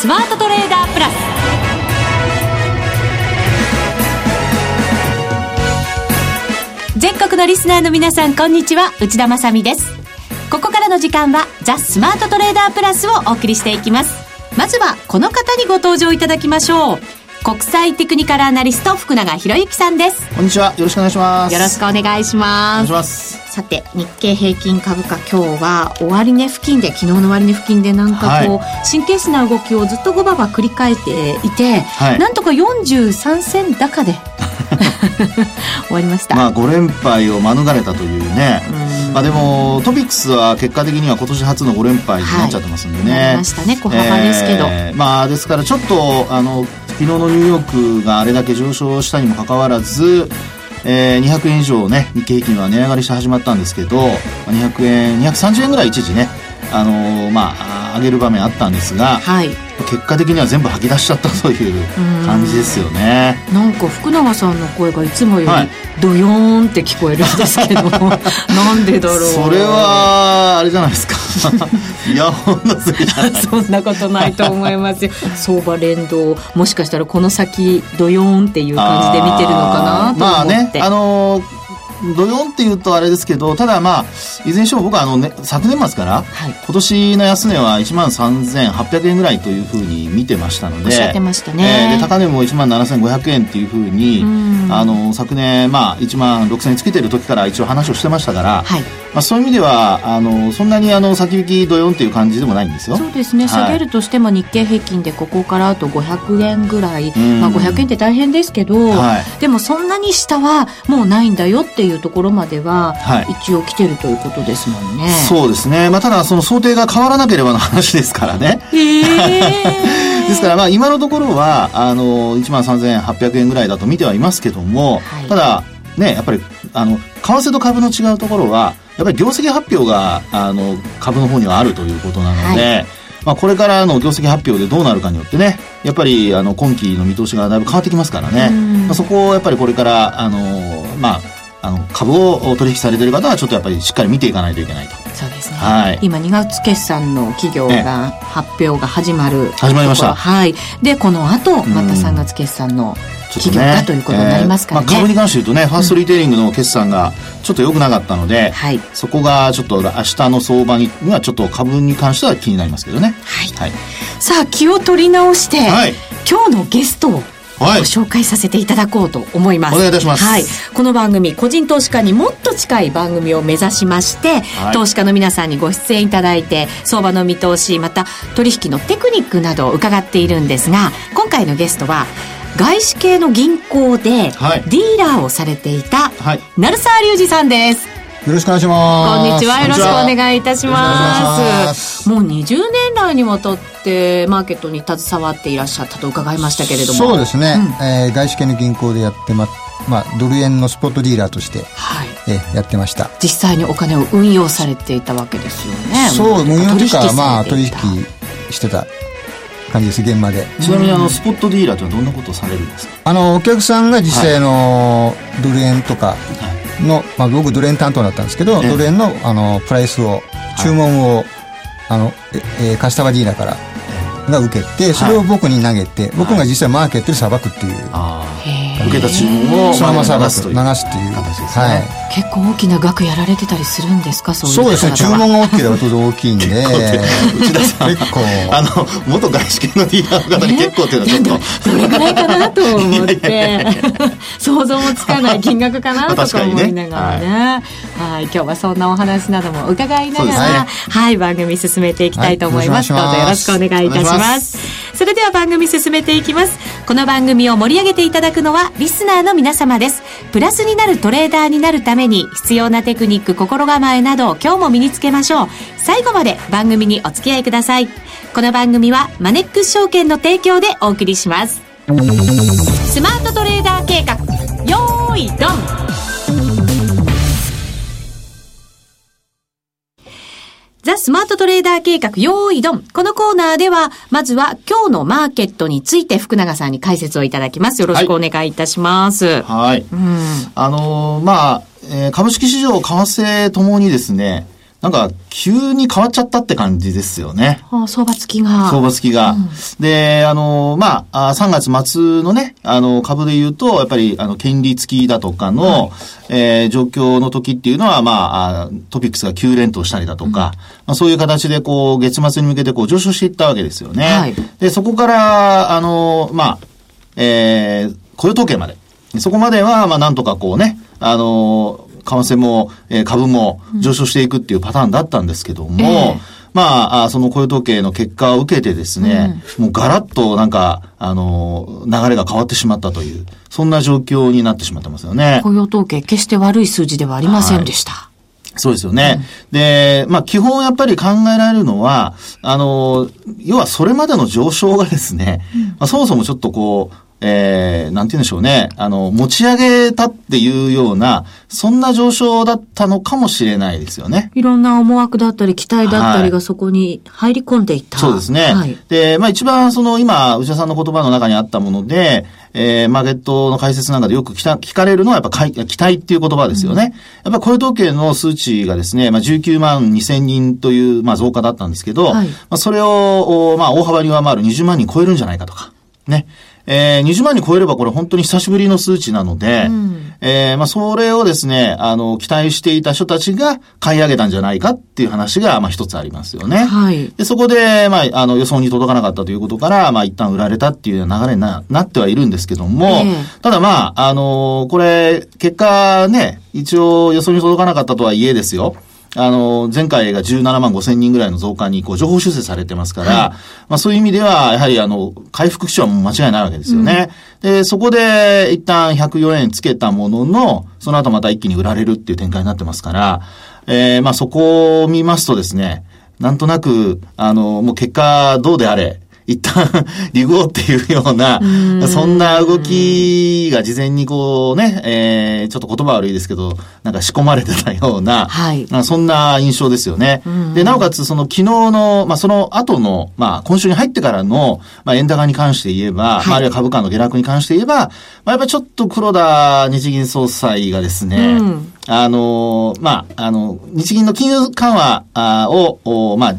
スマートトレーダープラス。全国のリスナーの皆さんこんにちは。内田まさです。ここからの時間はザ・スマートトレーダープラスをお送りしていきます。まずはこの方にご登場いただきましょう。国際テクニカルアナリスト福永博之さんです。こんにちは。よろしくお願いします。よろしくお願いします。さて日経平均株価今日は終値付近で昨日の終値付近でなんかこう、はい、神経質な動きをずっとごばば繰り返していて、はい、なんとか43銭高で 終わりました。まあ5連敗を免れたというね。まあでもトピックスは結果的には今年初の5連敗になっちゃってますんでね、はい、ましたね小幅ですけど、えー、まあですからちょっとあの昨日のニューヨークがあれだけ上昇したにもかかわらずえー、200円以上ね日経平均は値上がりして始まったんですけど200円230円ぐらい一時ねあのー、まあ上げる場面あったんですが、はい、結果的には全部吐き出しちゃったという感じですよね。なんか福永さんの声がいつもよりドヨーンって聞こえるんですけど、はい、なんでだろう。それはあれじゃないですかイヤホンのせいじゃない。そんなことないと思いますよ。相場連動もしかしたらこの先ドヨーンっていう感じで見てるのかなと思って。まあねあのー土曜っていうとあれですけど、ただまあ、いずれにしても僕はあの、ね、昨年末から、はい、今年の安値は1万3800円ぐらいというふうに見てましたので、おっしゃってましたね。えー、で高値も1万7500円っていうふうに、あの、昨年、まあ、1万6000円つけてる時から一応話をしてましたから、はい、まあ、そういう意味では、あの、そんなにあの、先行き土曜っていう感じでもないんですよ。そうですね。下げるとしても日経平均でここからあと500円ぐらい、まあ、500円って大変ですけど、はい、でもそんなに下はもうないんだよっていうところまでは、一応来てるということですもんね。そうですね。まあ、ただ、その想定が変わらなければの話ですからね。ですから、まあ、今のところは、あの、1万3800円ぐらいだと見てはいますけども、はい、ただ、ね、やっぱり、あの、為替と株の違うところは、やっぱり業績発表が、あの、株の方にはあるということなので、はい。まあ、これからの業績発表でどうなるかによってね、やっぱりあの今期の見通しがだいぶ変わってきますからね、まあ、そこをやっぱりこれから、あのまあ、あの株を取引されている方はちょっとやっぱりしっかり見ていかないといけないと。そうですね、はい、今2月決算の企業が発表が始まる始まりました。はい。でこの後また3月決算の企業がということになりますからね、えーまあ、株に関して言うとね、ファーストリテイリングの決算がちょっと良くなかったので、はい、そこがちょっと明日の相場にはちょっと株に関しては気になりますけどね。はい、はい、さあ気を取り直して、はい、今日のゲストをご紹介させていただこうと思います。お願いいたします。はい。この番組、個人投資家にもっと近い番組を目指しまして、はい、投資家の皆さんにご出演いただいて、相場の見通し、また取引のテクニックなどを伺っているんですが、今回のゲストは、外資系の銀行で、ディーラーをされていた、はい、鳴沢隆二さんです。よろしくお願いします。こんにちは。よろしくお願いいたします。もう20年来にわたってマーケットに携わっていらっしゃったと伺いましたけれども。そうですね。うん、えー、外資系の銀行でやってま、まあ、ドル円のスポットディーラーとして、はい、えー、やってました。実際にお金を運用されていたわけですよね。そう、運用というか、まあ、取引してた感じです現場で。ちなみにあのスポットディーラーとはどんなことをされるんですか？あのお客さんが実際のドル円とかの、まあ、僕ドル円担当だったんですけど、ドル円のあのプライスを注文を、あのええカスタマーディーラーからが受けてそれを僕に投げて、僕が実際マーケットでさばくっていう、受けた注文をそのままさばく流すっていう形ですね、はい。結構大きな額やられてたりするんですか？そうそうですね注文が大きければ当然大きいんで内田さん結構。あの元外資系のディーラーの方に結構っていうのはちょっと。どれぐらいかなと思って。想像もつかない金額かなとか思いながらね。ね、はい、今日はそんなお話なども伺いながら、ね、はい番組進めていきたいと思います、はい、どうぞよろしくお願いいたしますそれでは番組進めていきます。この番組を盛り上げていただくのはリスナーの皆様です。プラスになるトレーダーになるために必要なテクニック心構えなど今日も身につけましょう。最後まで番組にお付き合いください。この番組はマネックス証券の提供でお送りします。スマートトレーダー計画。よーいドン。ザ・スマートトレーダー計画、用意ドン。このコーナーでは、まずは今日のマーケットについて福永さんに解説をいただきます。よろしくお願いいたします。はい。うん、あのー、まあ、えー、株式市場、為替ともにですね、なんか、急に変わっちゃったって感じですよね。あ相場付きが。相場付きが。うん、で、あの、まあ、3月末のね、あの、株で言うと、やっぱり、あの、権利付きだとかの、はい、えー、状況の時っていうのは、まあ、トピックスが急連投したりだとか、うん、まあ、そういう形で、こう、月末に向けて、こう、上昇していったわけですよね。はい、で、そこから、あの、まあ、えー、雇用統計まで。そこまでは、まあ、なんとかこうね、あの、為替も、えー、株も上昇していくっていうパターンだったんですけども、うんえー、まあ、その雇用統計の結果を受けてですね、うん、もうガラッとなんか、あの、流れが変わってしまったという、そんな状況になってしまってますよね。雇用統計、決して悪い数字ではありませんでした。はいそうですよね。うん、で、まあ、基本やっぱり考えられるのは、あの、要はそれまでの上昇がですね、うん、まあ、そもそもちょっとこう、えー、なんて言うんでしょうね。あの、持ち上げたっていうような、そんな上昇だったのかもしれないですよね。いろんな思惑だったり、期待だったりがそこに入り込んでいった。はい、そうですね。はい、で、まあ一番その今、内田さんの言葉の中にあったもので、えー、マーケットの解説なんかでよく聞かれるのはやっぱ期待っていう言葉ですよね。うん、やっぱ雇用統計の数値がですね、まあ19万2千人という、まあ増加だったんですけど、はい、まあそれを、まあ大幅に上回る20万人超えるんじゃないかとか、ね。えー、20万に超えればこれ本当に久しぶりの数値なので、うん、えー、まあ、それをですね、あの、期待していた人たちが買い上げたんじゃないかっていう話が、まあ、一つありますよね。はい。で、そこで、まあ、あの、予想に届かなかったということから、まあ、一旦売られたっていう流れにななってはいるんですけども、えー、ただまあ、あのこれ、結果ね、一応予想に届かなかったとはいえですよ。あの、前回が17万5千人ぐらいの増加に、こう、情報修正されてますから、はい、まあそういう意味では、やはりあの、回復基調は間違いないわけですよね。うん、で、そこで一旦104円つけたものの、その後また一気に売られるっていう展開になってますから、えー、まあそこを見ますとですね、なんとなく、あの、もう結果どうであれ、一旦リゴーっていうような、そんな動きが事前にこうね、えー、ちょっと言葉悪いですけど、なんか仕込まれてたような、はい、そんな印象ですよね。で、なおかつその昨日の、まあその後の、まあ今週に入ってからの、まあ円高に関して言えば、はい、まあ、あるいは株価の下落に関して言えば、まあやっぱりちょっと黒田日銀総裁がですね、うん、あの、まあ、あの、日銀の金融緩和を、まあ、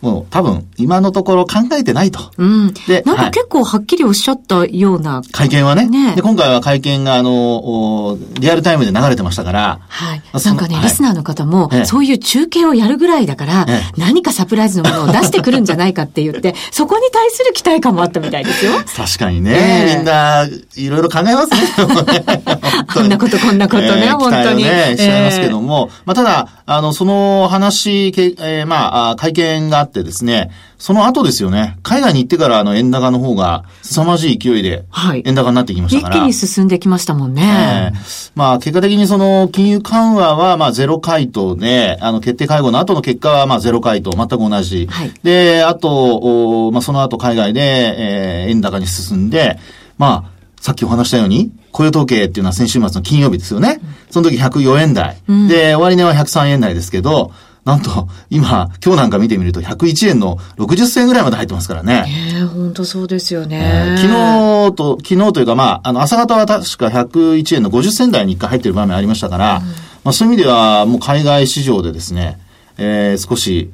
もう多分、今のところ考えてないと。うん。で、なんか結構はっきりおっしゃったような。はい、会見はね。ねで、今回は会見が、あの、リアルタイムで流れてましたから。はい。なんかね、はい、リスナーの方も、そういう中継をやるぐらいだから、何かサプライズのものを出してくるんじゃないかって言って、そこに対する期待感もあったみたいですよ。確かにね。みんな、いろいろ考えますね。こんなこと、こんなことね、本当に。ね、しちゃいますけども。まあ、ただ、あの、その話、えー、まあ、会見があってですね、その後ですよね。海外に行ってからあの円高の方が凄まじい勢いで円高になってきましたから。はい、一気に進んできましたもんね。えー、まあ結果的にその金融緩和はまあゼロ回答で、あの決定会合の後の結果はまあゼロ回答、全く同じ。はい、で、あと、おまあその後海外で、えー、円高に進んで、まあ、さっきお話したように、雇用統計っていうのは先週末の金曜日ですよね。その時104円台。うん、で、終値は103円台ですけど、なんと、今、今日なんか見てみると101円の60銭ぐらいまで入ってますからね。ええ本当そうですよね、えー、昨日と、昨日というかまあ、あの、朝方は確か101円の50銭台に一回入ってる場面ありましたから、うん、まあそういう意味ではもう海外市場でですね、えー、少し、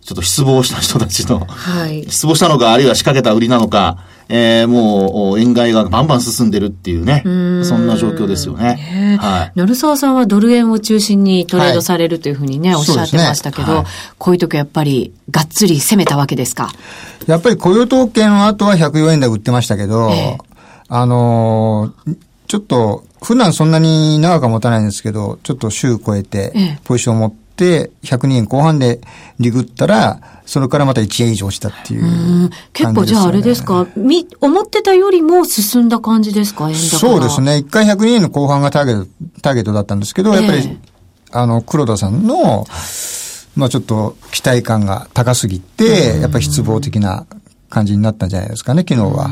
ちょっと失望した人たちの、はい、失望したのか、あるいは仕掛けた売りなのか、えー、もう、円買いがバンバン進んでるっていうね、うそんな状況ですよね。ねはい。成沢さんはドル円を中心にトレードされるというふうにね、はい、おっしゃってましたけど、ねはい、こういう時やっぱり、がっつり攻めたわけですか？やっぱり雇用統計の後は104円台売ってましたけど、えー、あのー、ちょっと、普段そんなに長くは持たないんですけど、ちょっと週超えて、ポジションを持って、102円後半でリグったら、それからまた1円以上したっていう、ね、結構じゃああれですか、み、思ってたよりも進んだ感じですか、円高そうですね。1回102円の後半がターゲット、ターゲットだったんですけど、やっぱり、えー、あの、黒田さんの、まあちょっと期待感が高すぎて、やっぱり失望的な感じになったんじゃないですかね、昨日は。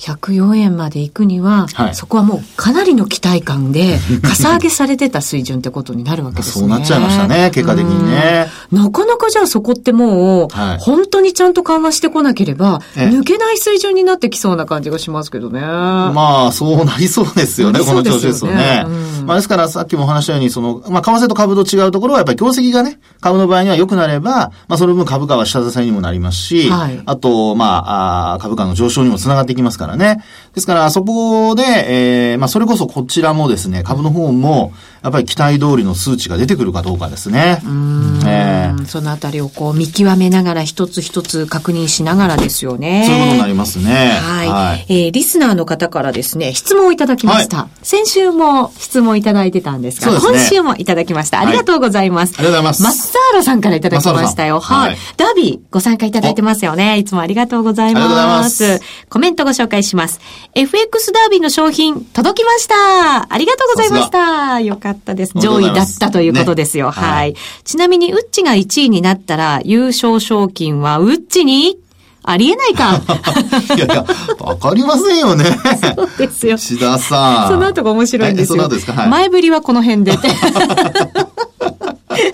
104円まで行くには、はい、そこはもうかなりの期待感で、かさ上げされてた水準ってことになるわけですね。そうなっちゃいましたね、結果的にね。なかなかじゃあそこってもう、はい、本当にちゃんと緩和してこなければ、抜けない水準になってきそうな感じがしますけどね。まあ、そうなりそうですよね、この調子ですよね。うん、まあ、ですからさっきもお話したように、その、まあ、為替と株と違うところはやっぱり業績がね、株の場合には良くなれば、まあ、その分株価は下支えにもなりますし、はい、あと、まあ、あ株価の上昇にもつながっていきますからね。ですから、そこで、えー、まあ、それこそこちらもですね、株の方も、やっぱり期待通りの数値が出てくるかどうかですね。うん、えー、そのあたりをこう見極めながら一つ一つ確認しながらですよね。そういうことになりますね。はい。はい、えー、リスナーの方からですね、質問をいただきました。はい、先週も質問いただいてたんですが、すね、今週もいただきました。ありがとうございます。はい、ありがとうございます。マッサーロさんからいただきましたよ。はい。ダービーご参加いただいてますよね。いつもありがとうございます。ありがとうございます。コメントご紹介します。FX ダービーの商品届きました。ありがとうございました。よかったです。上位だったということですよ。ね、はい。ちなみに、ウッチが1位になったら、優勝賞金はウッチにありえないか。いやいや、わかりませんよね。そうですよ。志田さん。その後が面白いんですよ。その後ですか、はい、前振りはこの辺で。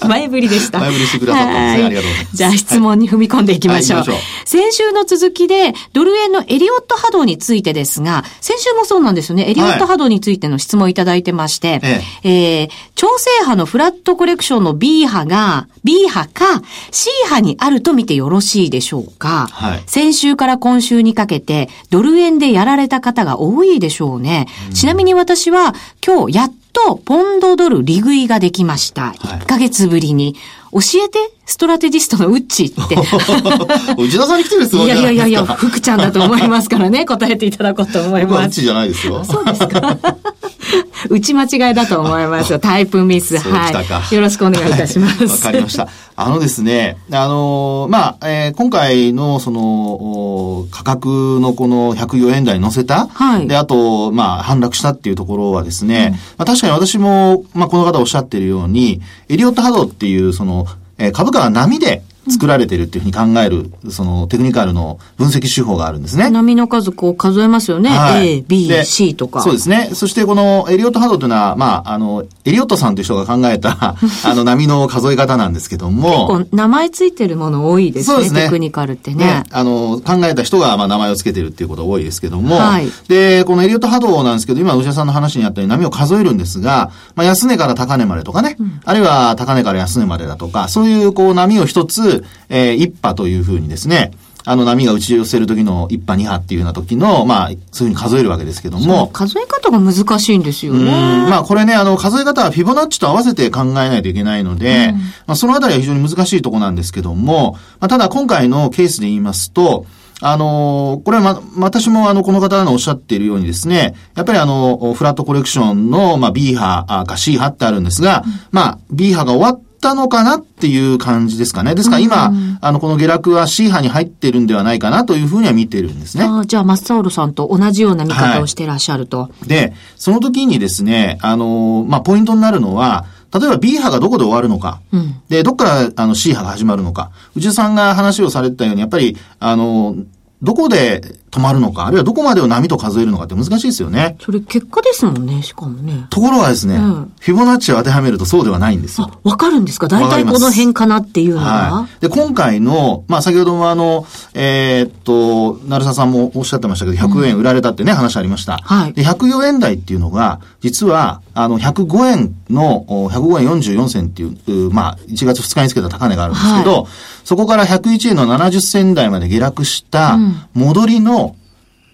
前振りでした。前振りしてくださったんですね。ありがとうございます。じゃあ質問に踏み込んでいきましょう。はいはい、先週の続きで、ドル円のエリオット波動についてですが、先週もそうなんですよね。エリオット波動についての質問いただいてまして、はい、えー、調整波のフラットコレクションの B 波が、B 波か C 波にあると見てよろしいでしょうか。はい、先週から今週にかけて、ドル円でやられた方が多いでしょうね。うん、ちなみに私は、今日やっとポンドドル利食いができました。1ヶ月ぶりに。教えてストラテジストのウッチって。内田さんに来てる質問いやいやいやいや、福ちゃんだと思いますからね、答えていただこうと思います。ウッチじゃないですよ。そうですか。打ち間違いだと思いますよ。タイプミス。はい。よろしくお願いいたします。わ、かりました。あのですね、あのー、まあ、えー、今回のその、価格のこの104円台に乗せた、はい、で、あと、まあ、反落したっていうところはですね、うん、まあ、確かに私も、まあ、この方おっしゃってるように、エリオット波動っていう、その、え、株価は波で作られてるっていうふうに考える、そのテクニカルの分析手法があるんですね。波の数こう数えますよね。はい、A、B、C とか。そうですね。そしてこのエリオット波動というのは、まあ、あの、エリオットさんという人が考えた、あの波の数え方なんですけども。結構名前ついてるもの多いですね。そうですね。テクニカルってね。ねあの、考えた人がまあ名前をつけてるっていうことが多いですけども。はい。で、このエリオット波動なんですけど、今、内田さんの話にあったように波を数えるんですが、まあ、安値から高値までとかね、うん、あるいは高値から安値までだとか、そういうこう波を一つ、えー、一波というふうにですね、あの波が打ち寄せる時の一波二波っていうような時の、まあ、そういうふうに数えるわけですけども。数え方が難しいんですよね。まあ、これね、あの、数え方はフィボナッチと合わせて考えないといけないので、うん、まあ、そのあたりは非常に難しいとこなんですけども、まあ、ただ今回のケースで言いますと、あのこれはま、私もあの、この方のおっしゃっているようにですね、やっぱりあの、フラットコレクションの、まあ、B 波か C 波ってあるんですが、うん、まあ、B 波が終わったのかなっていう感じですかね。ですから今、あの、この下落は C 波に入ってるんではないかなというふうには見てるんですね。あじゃあ、マッサオルさんと同じような見方をしてらっしゃると。はい、で、その時にですね、あの、まあ、ポイントになるのは、例えば B 波がどこで終わるのか、うん、で、どっからあの C 波が始まるのか、内田さんが話をされてたように、やっぱり、あの、どこで止まるのか、あるいはどこまでを波と数えるのかって難しいですよね。それ結果ですもんね、しかもね。ところがですね、うん、フィボナッチを当てはめるとそうではないんですよ。あ、わかるんですか？大体この辺かなっていうのは。はい、で、今回の、まあ先ほどもあの、えー、っと、成沢さんもおっしゃってましたけど、100円売られたってね、うん、話ありました。はい。で、104円台っていうのが、実は、あの、105円の、105円44銭っていう、まあ、1月2日につけた高値があるんですけど、はい、そこから101円の70銭台まで下落した戻りの、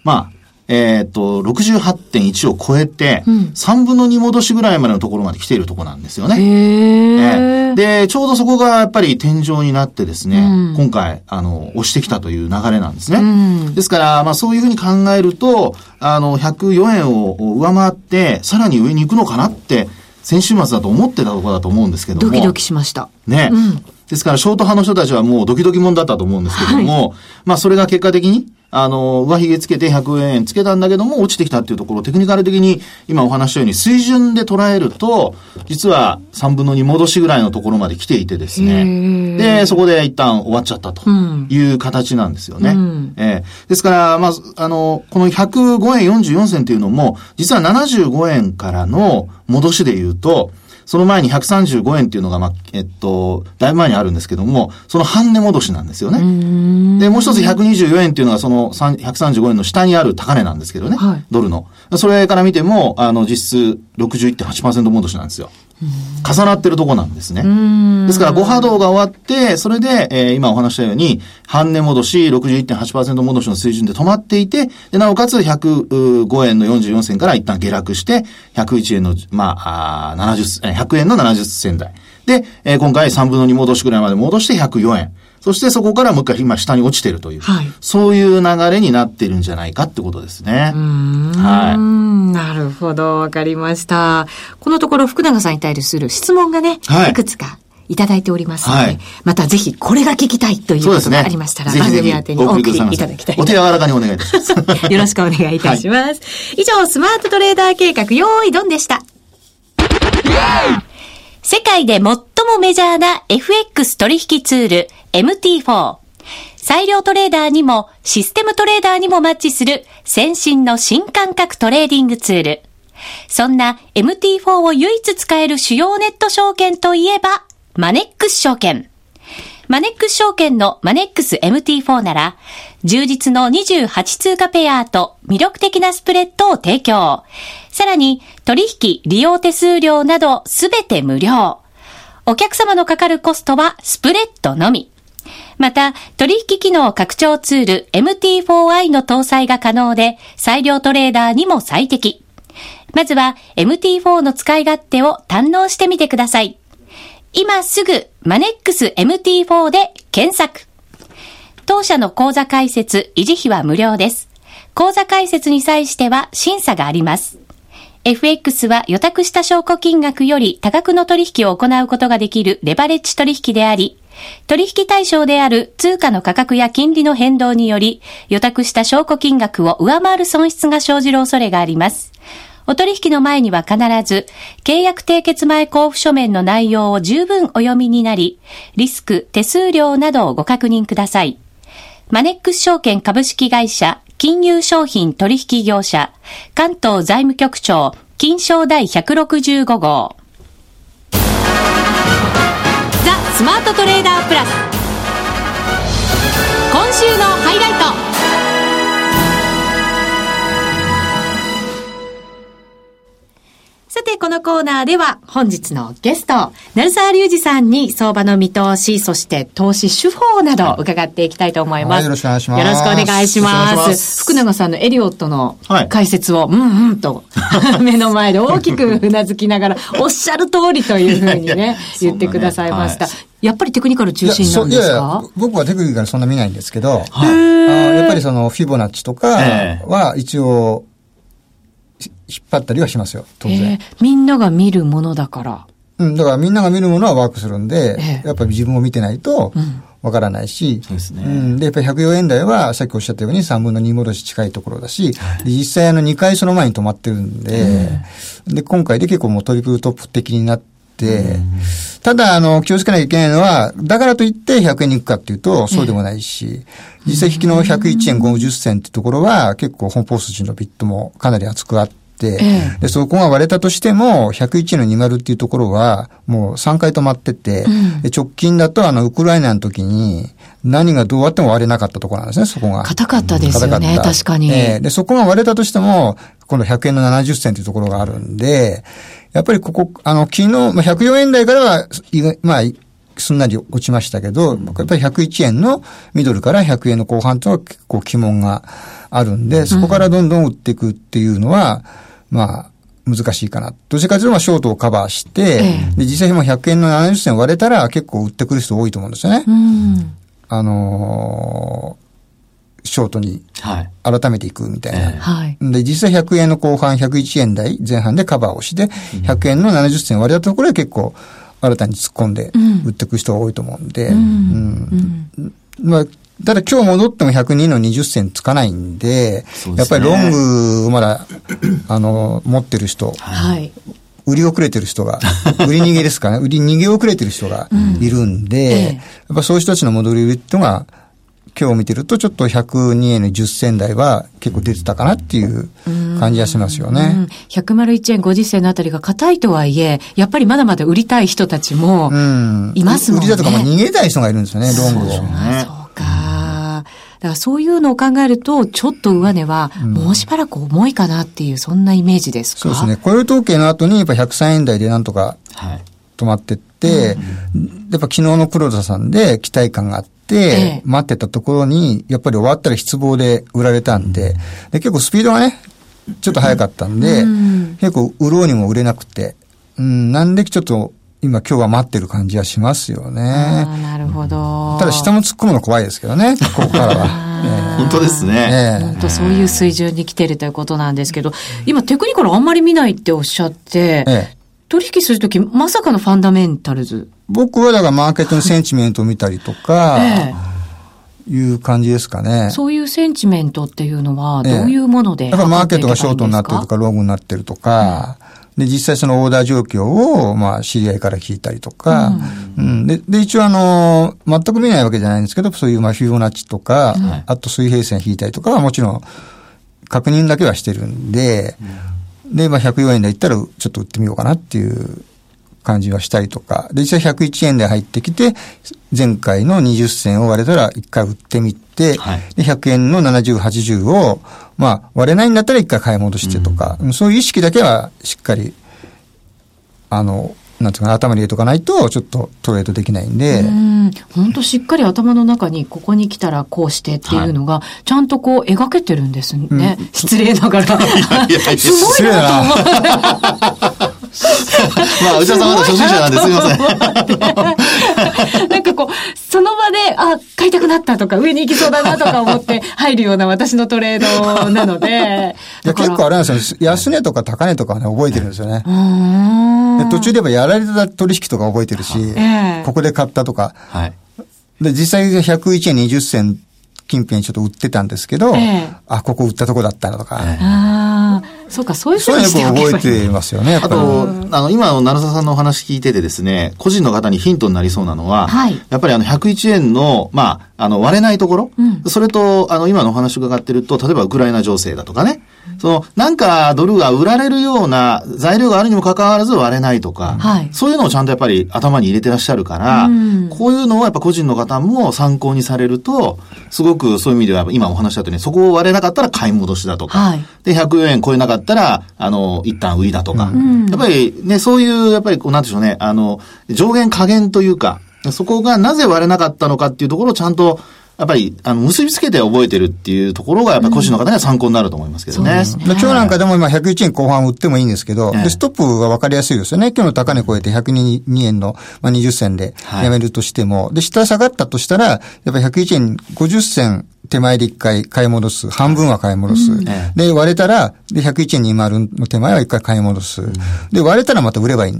まあ、えっ、ー、と、68.1を超えて、うん、3分の2戻しぐらいまでのところまで来ているところなんですよね。えー、で、ちょうどそこがやっぱり天井になってですね、うん、今回、あの、押してきたという流れなんですね。うん、ですから、まあそういうふうに考えると、あの、104円を上回って、さらに上に行くのかなって、先週末だと思ってたところだと思うんですけども。ドキドキしました。ね。うんですから、ショート派の人たちはもうドキドキもんだったと思うんですけども、はい、まあ、それが結果的に、あの、上髭つけて100円つけたんだけども、落ちてきたっていうところ、テクニカル的に今お話したように、水準で捉えると、実は3分の2戻しぐらいのところまで来ていてですね。で、そこで一旦終わっちゃったという形なんですよね。うん、えー、ですから、まあ、あの、この105円44銭っていうのも、実は75円からの戻しで言うと、その前に135円っていうのが、まあ、えっと、だいぶ前にあるんですけども、その半値戻しなんですよね。で、もう一つ124円っていうのがその135円の下にある高値なんですけどね、はい、ドルの。それから見ても、あの、実質61.8%戻しなんですよ。重なってるとこなんですね。ですから、5波動が終わって、それで、えー、今お話したように、半値戻し、61.8%戻しの水準で止まっていて、でなおかつ105円の44銭から一旦下落して、101円の、まあ、あ70、100円の70銭台。で、えー、今回3分の2戻しぐらいまで戻して104円。そしてそこからもう一回今下に落ちてるという、はい、そういう流れになってるんじゃないかってことですね。はい。ほど、わかりました。このところ福永さんに対する質問がね、はい、いくつかいただいておりますので、はい、またぜひこれが聞きたいということがありましたら、ね、番組宛てにお送りいただきたいお手柔らかにお願いいたします。よろしくお願いいたします。はい、以上、スマートトレーダー計画、用意ドンでした。世界で最もメジャーな FX 取引ツール MT4。裁量トレーダーにもシステムトレーダーにもマッチする先進の新感覚トレーディングツール。そんな MT4 を唯一使える主要ネット証券といえば、マネックス証券。マネックス証券のマネックス MT4 なら、充実の28通貨ペアと魅力的なスプレッドを提供。さらに、取引、利用手数料などすべて無料。お客様のかかるコストはスプレッドのみ。また、取引機能拡張ツール MT4i の搭載が可能で、裁量トレーダーにも最適。まずは MT4 の使い勝手を堪能してみてください。今すぐマネックス MT4 で検索。当社の口座開設、維持費は無料です。口座開設に際しては審査があります。FX は予託した証拠金額より多額の取引を行うことができるレバレッジ取引であり、取引対象である通貨の価格や金利の変動により、予託した証拠金額を上回る損失が生じる恐れがあります。お取引の前には必ず、契約締結前交付書面の内容を十分お読みになり、リスク、手数料などをご確認ください。マネックス証券株式会社、金融商品取引業者、関東財務局長、金賞第165号。ザ・スマートトレーダープラス。今週のハイライト。さて、このコーナーでは本日のゲスト、成沢隆二さんに相場の見通し、そして投資手法など伺っていきたいと思います。はい、よろしくお願いします。よろしくお願いします。福永さんのエリオットの解説を、はい、うんうんと、目の前で大きくうなずきながら、おっしゃる通りというふうにね、言ってくださいました。やっぱりテクニカル中心なんですか？僕はテクニカルそんな見ないんですけど、はい、あやっぱりそのフィボナッチとかは一応、引っ張ったりはしますよ、当然。えー、みんなが見るものだから。うん、だからみんなが見るものはワークするんで、えー、やっぱり自分を見てないと、わからないし、そうですね。うん。で、やっぱり104円台は、さっきおっしゃったように3分の2戻し近いところだし、はい、実際あの2回その前に止まってるんで、で、今回で結構もうトリプルトップ的になって、ただ、あの、気をつけなきゃいけないのは、だからといって100円に行くかっていうと、そうでもないし、実際引きの101円50銭ってところは、結構本ポ筋のビットもかなり厚くあって、ええ、で、そこが割れたとしても、101の20っていうところは、もう3回止まってて、うん、で直近だと、あの、ウクライナの時に、何がどうあっても割れなかったところなんですね、そこが。硬かったですよね、確かに、えー。で、そこが割れたとしても、今度100円の70銭というところがあるんで、やっぱりここ、あの、昨日、まあ、104円台からは、まあ、すんなり落ちましたけど、やっぱり101円のミドルから100円の後半とは結構鬼門があるんで、そこからどんどん打っていくっていうのは、まあ、難しいかな。どちらかというと、ショートをカバーして、ええ、で、実際今100円の70銭割れたら結構売ってくる人多いと思うんですよね。うん、あのー、ショートに改めていくみたいな。はい、で、実際100円の後半101円台前半でカバーをして、100円の70銭割れたところは結構新たに突っ込んで売っていく人が多いと思うんで、うん。うん、まあ、ただ今日戻っても102の20銭つかないんで、でね、やっぱりロングまだ、あの、持ってる人、はい。売り遅れてる人が、売り逃げですかね、売り逃げ遅れてる人がいるんで、うんええ、やっぱそういう人たちの戻り売りっていうのが、今日見てるとちょっと102円の10銭台は結構出てたかなっていう感じがしますよね。うん、101円50銭のあたりが硬いとはいえ、やっぱりまだまだ売りたい人たちもいますもんね。売りだとかも逃げたい人がいるんですよね、ロングを。そうか。だからそういうのを考えると、ちょっと上値はもうしばらく重いかなっていう、そんなイメージですか、そうですね。雇用統計の後にやっぱ103円台でなんとか止まってって、やっぱ昨日の黒田さんで期待感があって、待ってたところに、やっぱり終わったら失望で売られたんで、で結構スピードがね、ちょっと早かったんで、結構売ろうにも売れなくて、うん、なんでちょっと今今日は待ってる感じはしますよね。なるほど。ただ下も突っ込むの怖いですけどね、ここからは。本当ですね。本当そういう水準に来てるということなんですけど、今テクニカルあんまり見ないっておっしゃって、取引するとき、まさかのファンダメンタルズ。僕はだからマーケットのセンチメントを見たりとか、ええ、いう感じですかね。そういうセンチメントっていうのは、どういうもので、ええ、だか？らマーケットがショートになってるとか、ロングになってるとか、うん、で、実際そのオーダー状況を、まあ、知り合いから聞いたりとか、うん、うん、で、で、一応あの、全く見ないわけじゃないんですけど、そういう、まあ、フィボナッチとか、うん、あと水平線引いたりとかはもちろん、確認だけはしてるんで、で、まあ、104円で言ったら、ちょっと売ってみようかなっていう感じはしたりとか、で、実際101円で入ってきて、前回の20銭を割れたら一回売ってみて、はい、で、100円の70、80を、まあ、割れないんだったら一回買い戻してとか、うん、そういう意識だけはしっかり、あの、なんていうかな、頭に入れとかないと、ちょっとトレードできないんで。本当しっかり頭の中に、ここに来たらこうしてっていうのが、ちゃんとこう描けてるんですね。うん、失礼ながら。すごいなと思って。まあ、内田さんまだ初心者なんですみません。なんかこう、その場で、あ、買いたくなったとか、上に行きそうだなとか思って 入るような私のトレードなので。いや、結構あれなんですよ。安値とか高値とかね、覚えてるんですよね。で途中でやられた取引とか覚えてるし、えー、ここで買ったとか。はい。で、実際101円20銭近辺ちょっと売ってたんですけど、えー、あ、ここ売ったとこだったのとか。えー、そうか、そういうそういうの覚えてますよね、あと、あの、今の成沢さんのお話聞いててですね、個人の方にヒントになりそうなのは、はい、やっぱりあの、101円の、まあ、あの、割れないところ、うん、それと、あの、今のお話伺ってると、例えばウクライナ情勢だとかね、その、なんかドルが売られるような材料があるにもかかわらず割れないとか、はい、そういうのをちゃんとやっぱり頭に入れてらっしゃるから、うん、こういうのをやっぱ個人の方も参考にされると、すごくそういう意味では今お話したとおり、そこを割れなかったら買い戻しだとか、はい、で、104円超えなかったら、あの、一旦売りだとか、うん、やっぱりね、そういう、やっぱりこう、なんでしょうね、あの、上限下限というか、そこがなぜ割れなかったのかっていうところをちゃんとやっぱり、あの、結びつけて覚えてるっていうところが、やっぱり個人の方には参考になると思いますけどね。うん、ね今日なんかでも今101円後半売ってもいいんですけど、でストップが分かりやすいですよね。今日の高値超えて102円の、まあ、20銭でやめるとしても、はい、で、下下がったとしたら、やっぱり101円50銭手前で一回買い戻す。半分は買い戻す。うん、で、割れたら、で、101円20の手前は一回買い戻す。で、割れたらまた売ればいい。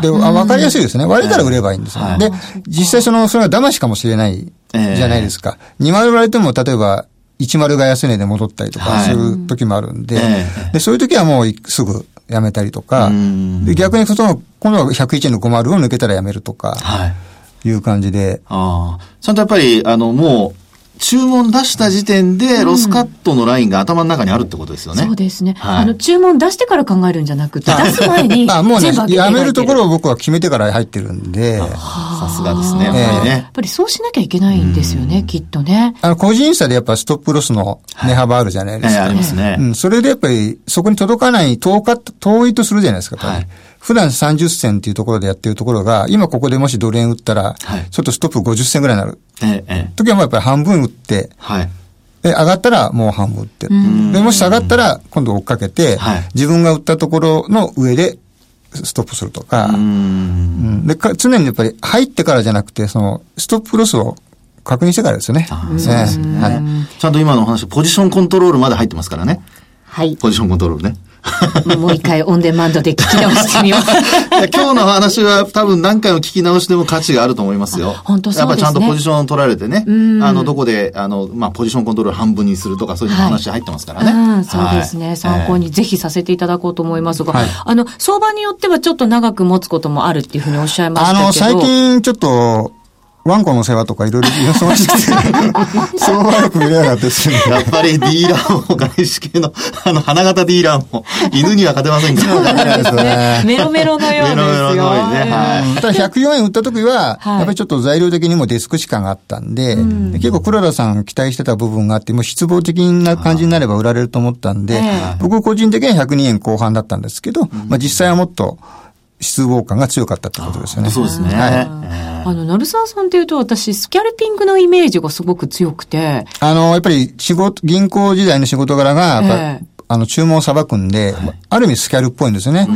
で、あ、わかりやすいですね。割れたら売ればいいんですよ。で、実際その、それは騙しかもしれないじゃないですか。2丸売られても、例えば、10が安値で戻ったりとかする時もあるんで、で、そういう時はもうすぐやめたりとか、で逆にその、今度は101円の50を抜けたらやめるとか、いう感じで。ああ。ちゃんとやっぱり、あの、もう、注文出した時点で、ロスカットのラインが頭の中にあるってことですよね。そうですね。はい、あの、注文出してから考えるんじゃなくて、出す前にあ、もうね、やめるところを僕は決めてから入ってるんで。さすがですね、やっぱりね。やっぱりそうしなきゃいけないんですよね、きっとね。あの、個人差でやっぱストップロスの値幅あるじゃないですか。はい、ありますね。うん、それでやっぱり、そこに届かない、遠か、遠いとするじゃないですか、はい。普段30銭っていうところでやってるところが、今ここでもしドル円売ったら、はい、ちょっとストップ50銭ぐらいになる。ええ。時はもうやっぱり半分売って、はい。で、上がったらもう半分売って。で、もし下がったら今度追っかけて、はい、自分が売ったところの上でストップするとか、うん、で常にやっぱり入ってからじゃなくて、その、ストップロスを確認してからですよね。そうですね。はい。ちゃんと今のお話、ポジションコントロールまで入ってますからね。はい。ポジションコントロールね。もう一回オンデマンドで聞き直してみます。今日の話は多分何回も聞き直しても価値があると思いますよ。本当そうですね。やっぱちゃんとポジションを取られてね、あの、どこで、あの、まあ、ポジションコントロール半分にするとか、そういう話入ってますからね。はい、うん、そうですね、はい、参考にぜひさせていただこうと思いますが、はい、あの、相場によってはちょっと長く持つこともあるっていうふうにおっしゃいましたけど。あの、最近ちょっと、ワンコの世話とかいろいろ忙しくて、相場よく見れなかったですね。やっぱりディーラーも外資系の、あの、花形ディーラーも、犬には勝てませんから。そうですね。メロメロのようですよ。メロメロのようにね。はい。ただ104円売った時は、やっぱりちょっと材料的にもデスク時間があったんで、結構黒田さん期待してた部分があって、もう失望的な感じになれば売られると思ったんで、僕個人的には102円後半だったんですけど、まあ実際はもっと、失望感が強かったってことですよね。そうですね。はい。あの、鳴沢さんっていうと私、スキャルピングのイメージがすごく強くて。あの、やっぱり仕事、銀行時代の仕事柄が、やっぱ、えー、あの、注文をさばくんで、はい、ある意味スキャルっぽいんですよね。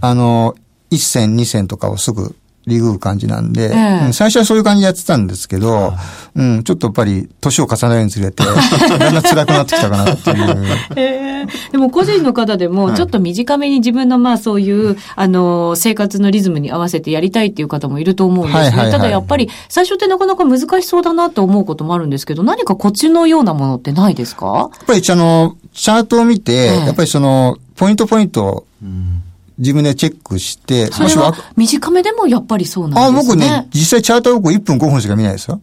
あの、1銭、2銭とかをすぐリグう感じなんで、えー、最初はそういう感じでやってたんですけど、うん、ちょっとやっぱり年を重ねるにつれて、だんだん辛くなってきたかなっていう。えー、でも個人の方でも、ちょっと短めに自分のまあそういう、あの、生活のリズムに合わせてやりたいっていう方もいると思うんですね。はいはいはい、ただやっぱり、最初ってなかなか難しそうだなと思うこともあるんですけど、何かコツのようなものってないですか？やっぱり、あの、チャートを見て、やっぱりその、ポイントポイント、うん自分でチェックして、もし短めでもやっぱりそうなんですね。あ、僕ね、実際チャート僕1分5分しか見ないですよ。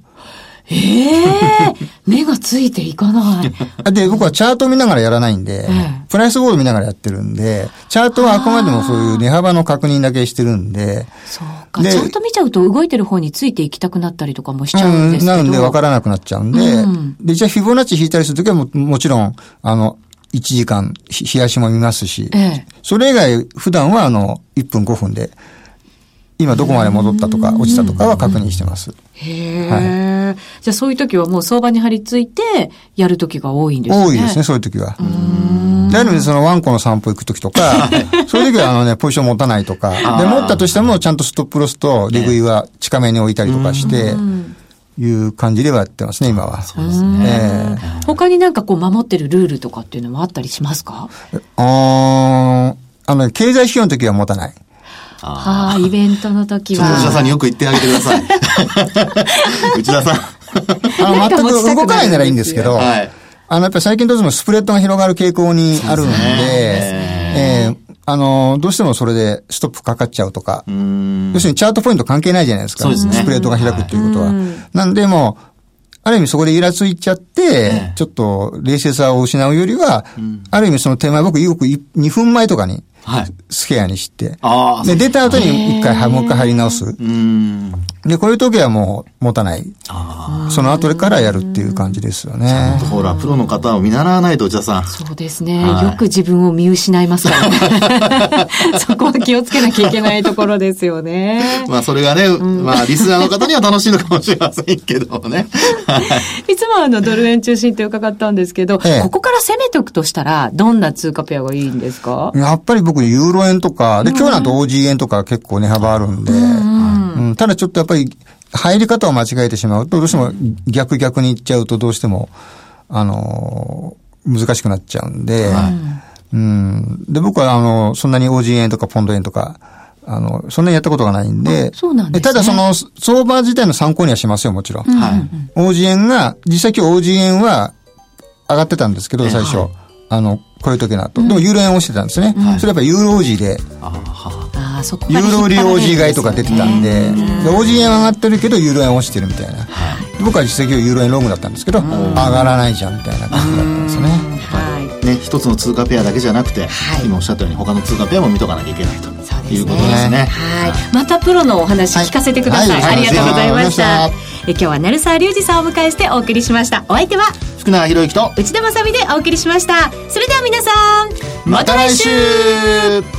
ええー、目がついていかない。で、僕はチャート見ながらやらないんで、ええ、プライスボード見ながらやってるんで、チャートはあくまでもそういう値幅の確認だけしてるんで。そうか。チャート見ちゃうと動いてる方についていきたくなったりとかもしちゃうんですけど。うん、なので分からなくなっちゃうんで、うん、で、じゃあフィボナッチ引いたりするときはももちろん、あの、1時間、冷やしも見ますし、ええ、それ以外、普段はあの、1分5分で、今どこまで戻ったとか、落ちたとかは確認してます。へえ、はい。じゃあそういう時はもう相場に張り付いて、やる時が多いんですね。多いですね、そういう時は。で、ある意味そのワンコの散歩行く時とか、そういう時はあのね、ポジション持たないとか、で、持ったとしてもちゃんとストップロスと利食いは近めに置いたりとかして、いう感じではやってますね、今は。そうですね。えー、他になんかこう守ってるルールとかっていうのもあったりしますか？ああの、経済指標の時は持たない。ああ、イベントの時は。内田さんによく言ってあげてください。内田さん。あの、全く動かないならいいんですけど、はい、あの、やっぱり最近どうしてもスプレッドが広がる傾向にあるんで、でえー、あの、どうしてもそれでストップかかっちゃうとか、要するにチャートポイント関係ないじゃないですか。そうですね。スプレードが開くっていうことは。なんでもある意味そこでイラついちゃって、ちょっと冷静さを失うよりは、ある意味その手前、僕よく2分前とかに、スケアにして、はい、で、出た後に一回、もう一回入り直す。で、こういう時はもう持たない。その後からやるっていう感じですよね。ほら、プロの方を見習わないと、内田さん。そうですね。はい、よく自分を見失いますからね。そこは気をつけなきゃいけないところですよね。まあ、それがね、うん、まあ、リスナーの方には楽しいのかもしれませんけどもね。いつもあの、ドル円中心って伺ったんですけど、ええ、ここから攻めておくとしたら、どんな通貨ペアがいいんですか？やっぱり僕、ユーロ円とか、で、今日なんと OG 円とか結構値幅あるんで、うん、ただちょっとやっぱり、入り方を間違えてしまうと、どうしても逆逆にいっちゃうと、どうしても、あのー、難しくなっちゃうんで、はい、うん。で、僕は、あの、そんなに OG 円とかポンド円とか、あの、そんなにやったことがないんで、そうなんです、ね、ただその、相場自体の参考にはしますよ、もちろん。はい。OG 円が、実際今日 OG 円は上がってたんですけど、最初。はい、あの、こういう時なと。でもユーロ円をしてたんですね。うん、それやっぱユーロ OG で。あそこユーロ売り OG 買いとか出てたんで、で OG 円上がってるけどユーロ円落ちてるみたいな。僕は実際ユーロ円ロングだったんですけど、上がらないじゃんみたいな感じだったんですね。はい。ね、一つの通貨ペアだけじゃなくて、今おっしゃったように他の通貨ペアも見とかなきゃいけないと。いうことですね。はい。またプロのお話聞かせてください。ありがとうございました。え今日は鳴沢隆二さんをお迎えしてお送りしました。お相手は福永博之と内田まさでお送りしました。それでは皆さん、また来週